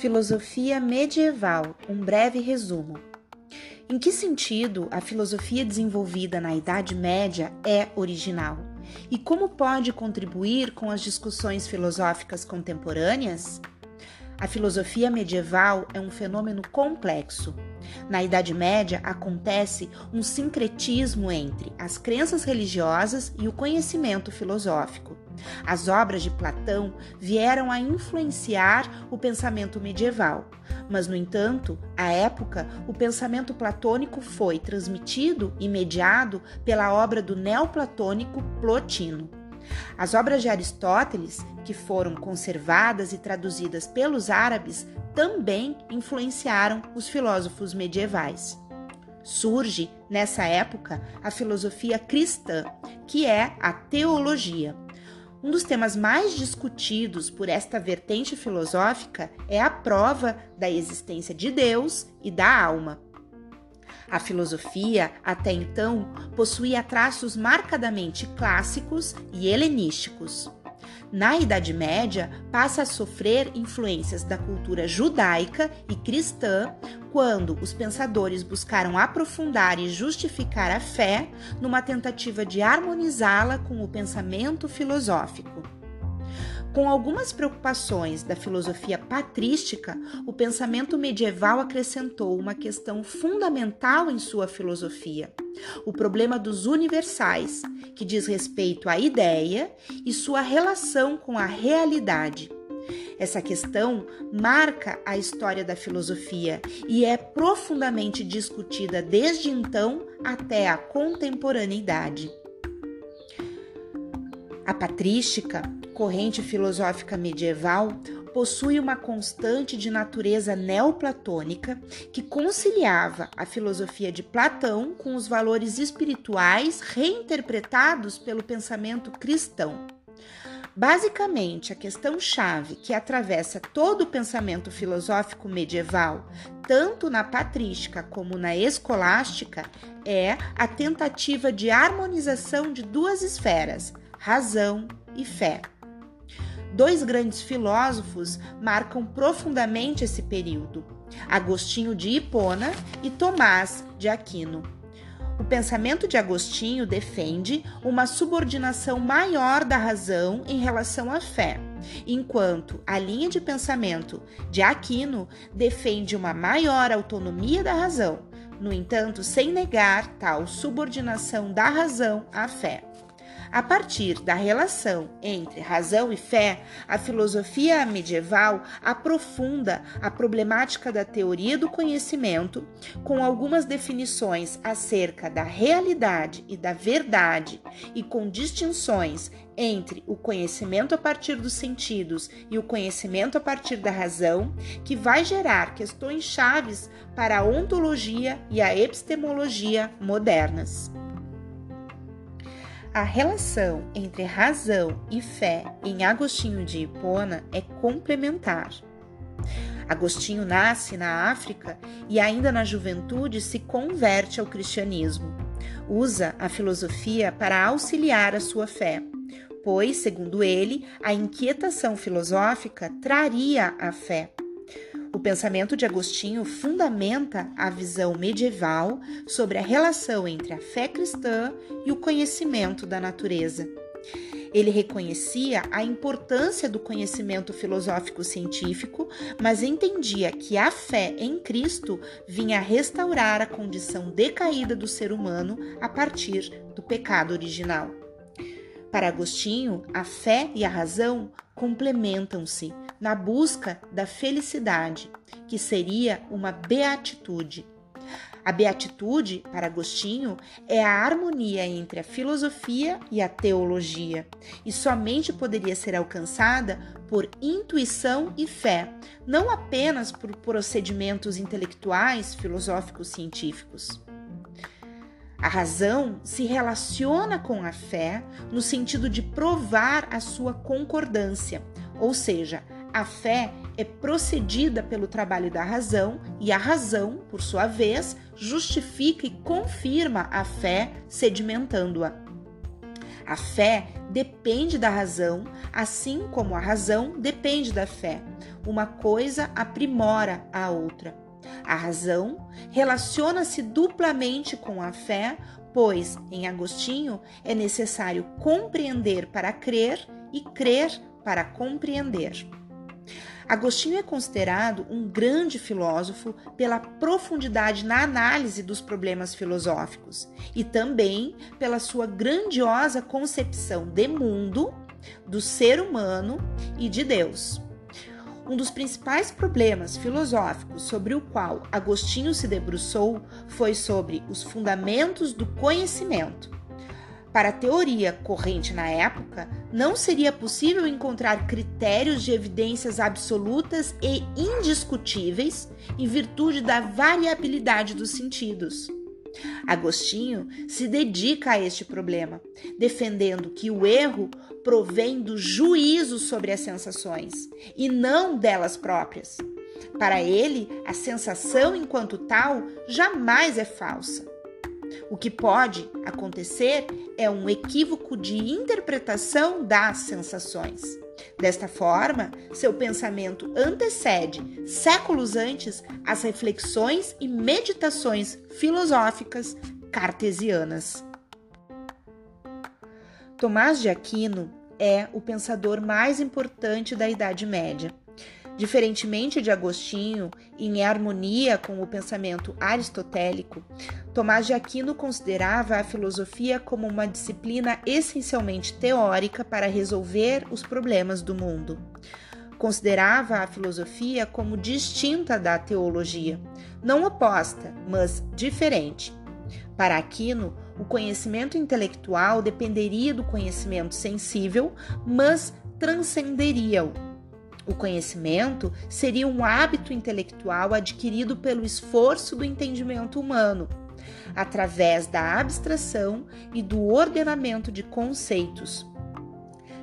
Filosofia medieval, um breve resumo. Em que sentido a filosofia desenvolvida na Idade Média é original? E como pode contribuir com as discussões filosóficas contemporâneas? A filosofia medieval é um fenômeno complexo. Na Idade Média acontece um sincretismo entre as crenças religiosas e o conhecimento filosófico. As obras de Platão vieram a influenciar o pensamento medieval, mas, no entanto, à época, o pensamento platônico foi transmitido e mediado pela obra do neoplatônico Plotino. As obras de Aristóteles, que foram conservadas e traduzidas pelos árabes, também influenciaram os filósofos medievais. Surge, nessa época, a filosofia cristã, que é a teologia. Um dos temas mais discutidos por esta vertente filosófica é a prova da existência de Deus e da alma. A filosofia, até então, possuía traços marcadamente clássicos e helenísticos. Na Idade Média, passa a sofrer influências da cultura judaica e cristã quando os pensadores buscaram aprofundar e justificar a fé numa tentativa de harmonizá-la com o pensamento filosófico. Com algumas preocupações da filosofia patrística, o pensamento medieval acrescentou uma questão fundamental em sua filosofia: o problema dos universais, que diz respeito à ideia e sua relação com a realidade. Essa questão marca a história da filosofia e é profundamente discutida desde então até a contemporaneidade. A patrística corrente filosófica medieval possui uma constante de natureza neoplatônica que conciliava a filosofia de Platão com os valores espirituais reinterpretados pelo pensamento cristão. Basicamente, a questão-chave que atravessa todo o pensamento filosófico medieval, tanto na patrística como na escolástica, é a tentativa de harmonização de duas esferas, razão e fé. Dois grandes filósofos marcam profundamente esse período: Agostinho de Hipona e Tomás de Aquino. O pensamento de Agostinho defende uma subordinação maior da razão em relação à fé, enquanto a linha de pensamento de Aquino defende uma maior autonomia da razão, no entanto, sem negar tal subordinação da razão à fé. A partir da relação entre razão e fé, a filosofia medieval aprofunda a problemática da teoria do conhecimento, com algumas definições acerca da realidade e da verdade, e com distinções entre o conhecimento a partir dos sentidos e o conhecimento a partir da razão, que vai gerar questões chaves para a ontologia e a epistemologia modernas. A relação entre razão e fé em Agostinho de Hipona é complementar. Agostinho nasce na África e, ainda na juventude, se converte ao cristianismo. Usa a filosofia para auxiliar a sua fé, pois, segundo ele, a inquietação filosófica traria a fé. O pensamento de Agostinho fundamenta a visão medieval sobre a relação entre a fé cristã e o conhecimento da natureza. Ele reconhecia a importância do conhecimento filosófico científico, mas entendia que a fé em Cristo vinha restaurar a condição decaída do ser humano a partir do pecado original. Para Agostinho, a fé e a razão complementam-se na busca da felicidade, que seria uma beatitude. A beatitude, para Agostinho, é a harmonia entre a filosofia e a teologia, e somente poderia ser alcançada por intuição e fé, não apenas por procedimentos intelectuais, filosóficos, científicos. A razão se relaciona com a fé no sentido de provar a sua concordância, ou seja, a fé é procedida pelo trabalho da razão e a razão, por sua vez, justifica e confirma a fé, sedimentando-a. A fé depende da razão, assim como a razão depende da fé. Uma coisa aprimora a outra. A razão relaciona-se duplamente com a fé, pois, em Agostinho, é necessário compreender para crer e crer para compreender. Agostinho é considerado um grande filósofo pela profundidade na análise dos problemas filosóficos e também pela sua grandiosa concepção de mundo, do ser humano e de Deus. Um dos principais problemas filosóficos sobre o qual Agostinho se debruçou foi sobre os fundamentos do conhecimento. Para a teoria corrente na época, não seria possível encontrar critérios de evidências absolutas e indiscutíveis em virtude da variabilidade dos sentidos. Agostinho se dedica a este problema, defendendo que o erro provém do juízo sobre as sensações e não delas próprias. Para ele, a sensação, enquanto tal, jamais é falsa. O que pode acontecer é um equívoco de interpretação das sensações. Desta forma, seu pensamento antecede, séculos antes, as reflexões e meditações filosóficas cartesianas. Tomás de Aquino é o pensador mais importante da Idade Média. Diferentemente de Agostinho, em harmonia com o pensamento aristotélico, Tomás de Aquino considerava a filosofia como uma disciplina essencialmente teórica para resolver os problemas do mundo. Considerava a filosofia como distinta da teologia, não oposta, mas diferente. Para Aquino, o conhecimento intelectual dependeria do conhecimento sensível, mas transcenderia-o o conhecimento seria um hábito intelectual adquirido pelo esforço do entendimento humano, através da abstração e do ordenamento de conceitos.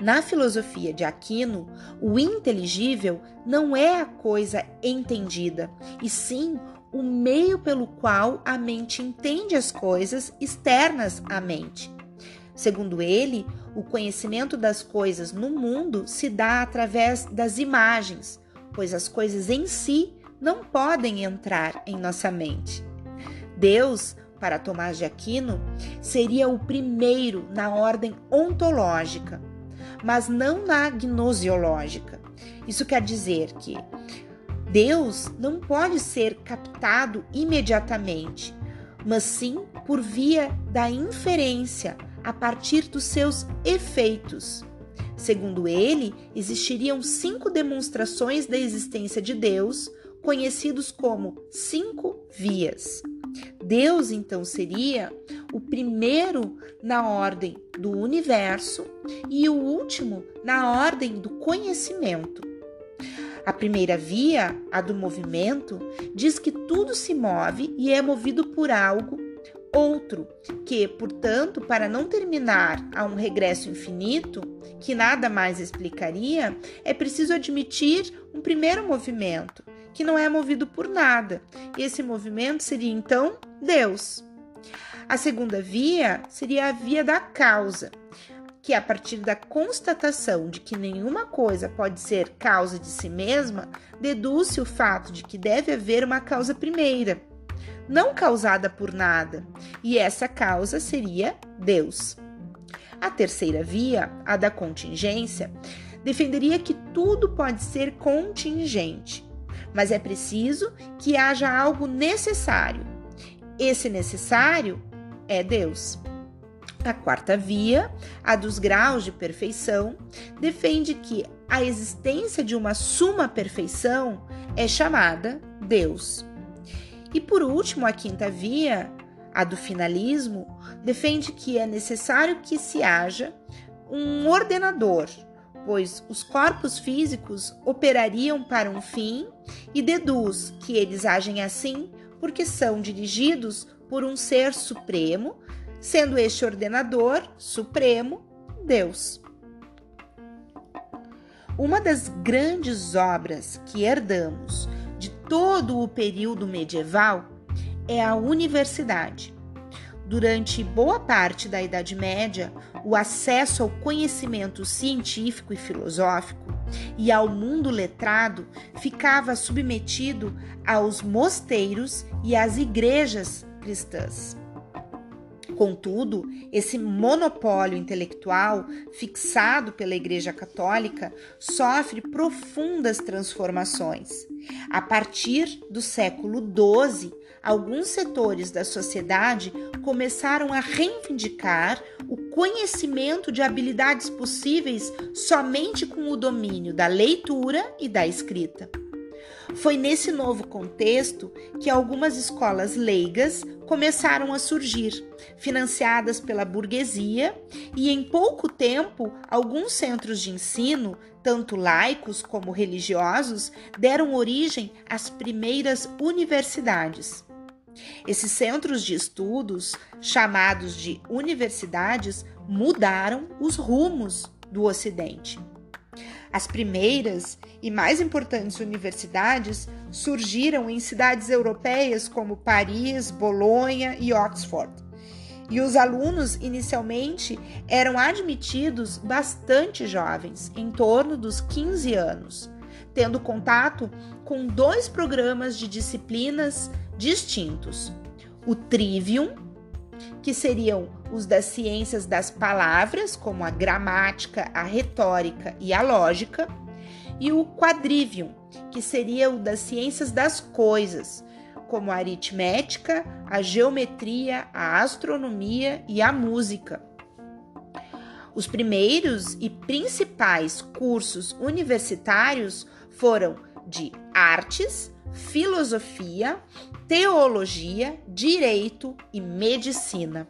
Na filosofia de Aquino, o inteligível não é a coisa entendida, e sim o meio pelo qual a mente entende as coisas externas à mente. Segundo ele, o conhecimento das coisas no mundo se dá através das imagens, pois as coisas em si não podem entrar em nossa mente. Deus, para Tomás de Aquino, seria o primeiro na ordem ontológica, mas não na gnosiológica. Isso quer dizer que Deus não pode ser captado imediatamente, mas sim por via da inferência a partir dos seus efeitos. Segundo ele, existiriam cinco demonstrações da existência de Deus, conhecidos como cinco vias. Deus, então, seria o primeiro na ordem do universo e o último na ordem do conhecimento. A primeira via, a do movimento, diz que tudo se move e é movido por algo outro, que, portanto, para não terminar a um regresso infinito, que nada mais explicaria, é preciso admitir um primeiro movimento, que não é movido por nada. E esse movimento seria então Deus. A segunda via seria a via da causa, que a partir da constatação de que nenhuma coisa pode ser causa de si mesma, deduz-se o fato de que deve haver uma causa primeira não causada por nada, e essa causa seria Deus. A terceira via, a da contingência, defenderia que tudo pode ser contingente, mas é preciso que haja algo necessário. Esse necessário é Deus. A quarta via, a dos graus de perfeição, defende que a existência de uma suma perfeição é chamada Deus. E por último, a quinta via, a do finalismo, defende que é necessário que se haja um ordenador, pois os corpos físicos operariam para um fim e deduz que eles agem assim porque são dirigidos por um ser supremo, sendo este ordenador supremo Deus. Uma das grandes obras que herdamos todo o período medieval é a universidade. durante boa parte da Idade Média, o acesso ao conhecimento científico e filosófico e ao mundo letrado ficava submetido aos mosteiros e às igrejas cristãs. Contudo, esse monopólio intelectual fixado pela Igreja Católica sofre profundas transformações. A partir do século XII, alguns setores da sociedade começaram a reivindicar o conhecimento de habilidades possíveis somente com o domínio da leitura e da escrita. Foi nesse novo contexto que algumas escolas leigas começaram a surgir, financiadas pela burguesia, e em pouco tempo, alguns centros de ensino, tanto laicos como religiosos, deram origem às primeiras universidades. Esses centros de estudos, chamados de universidades, mudaram os rumos do Ocidente. As primeiras e mais importantes universidades surgiram em cidades europeias como Paris, Bolonha e Oxford. E os alunos inicialmente eram admitidos bastante jovens, em torno dos 15 anos, tendo contato com dois programas de disciplinas distintos: o Trivium que seriam os das ciências das palavras, como a gramática, a retórica e a lógica, e o quadrivium, que seria o das ciências das coisas, como a aritmética, a geometria, a astronomia e a música. Os primeiros e principais cursos universitários foram de artes, filosofia, teologia, direito e medicina.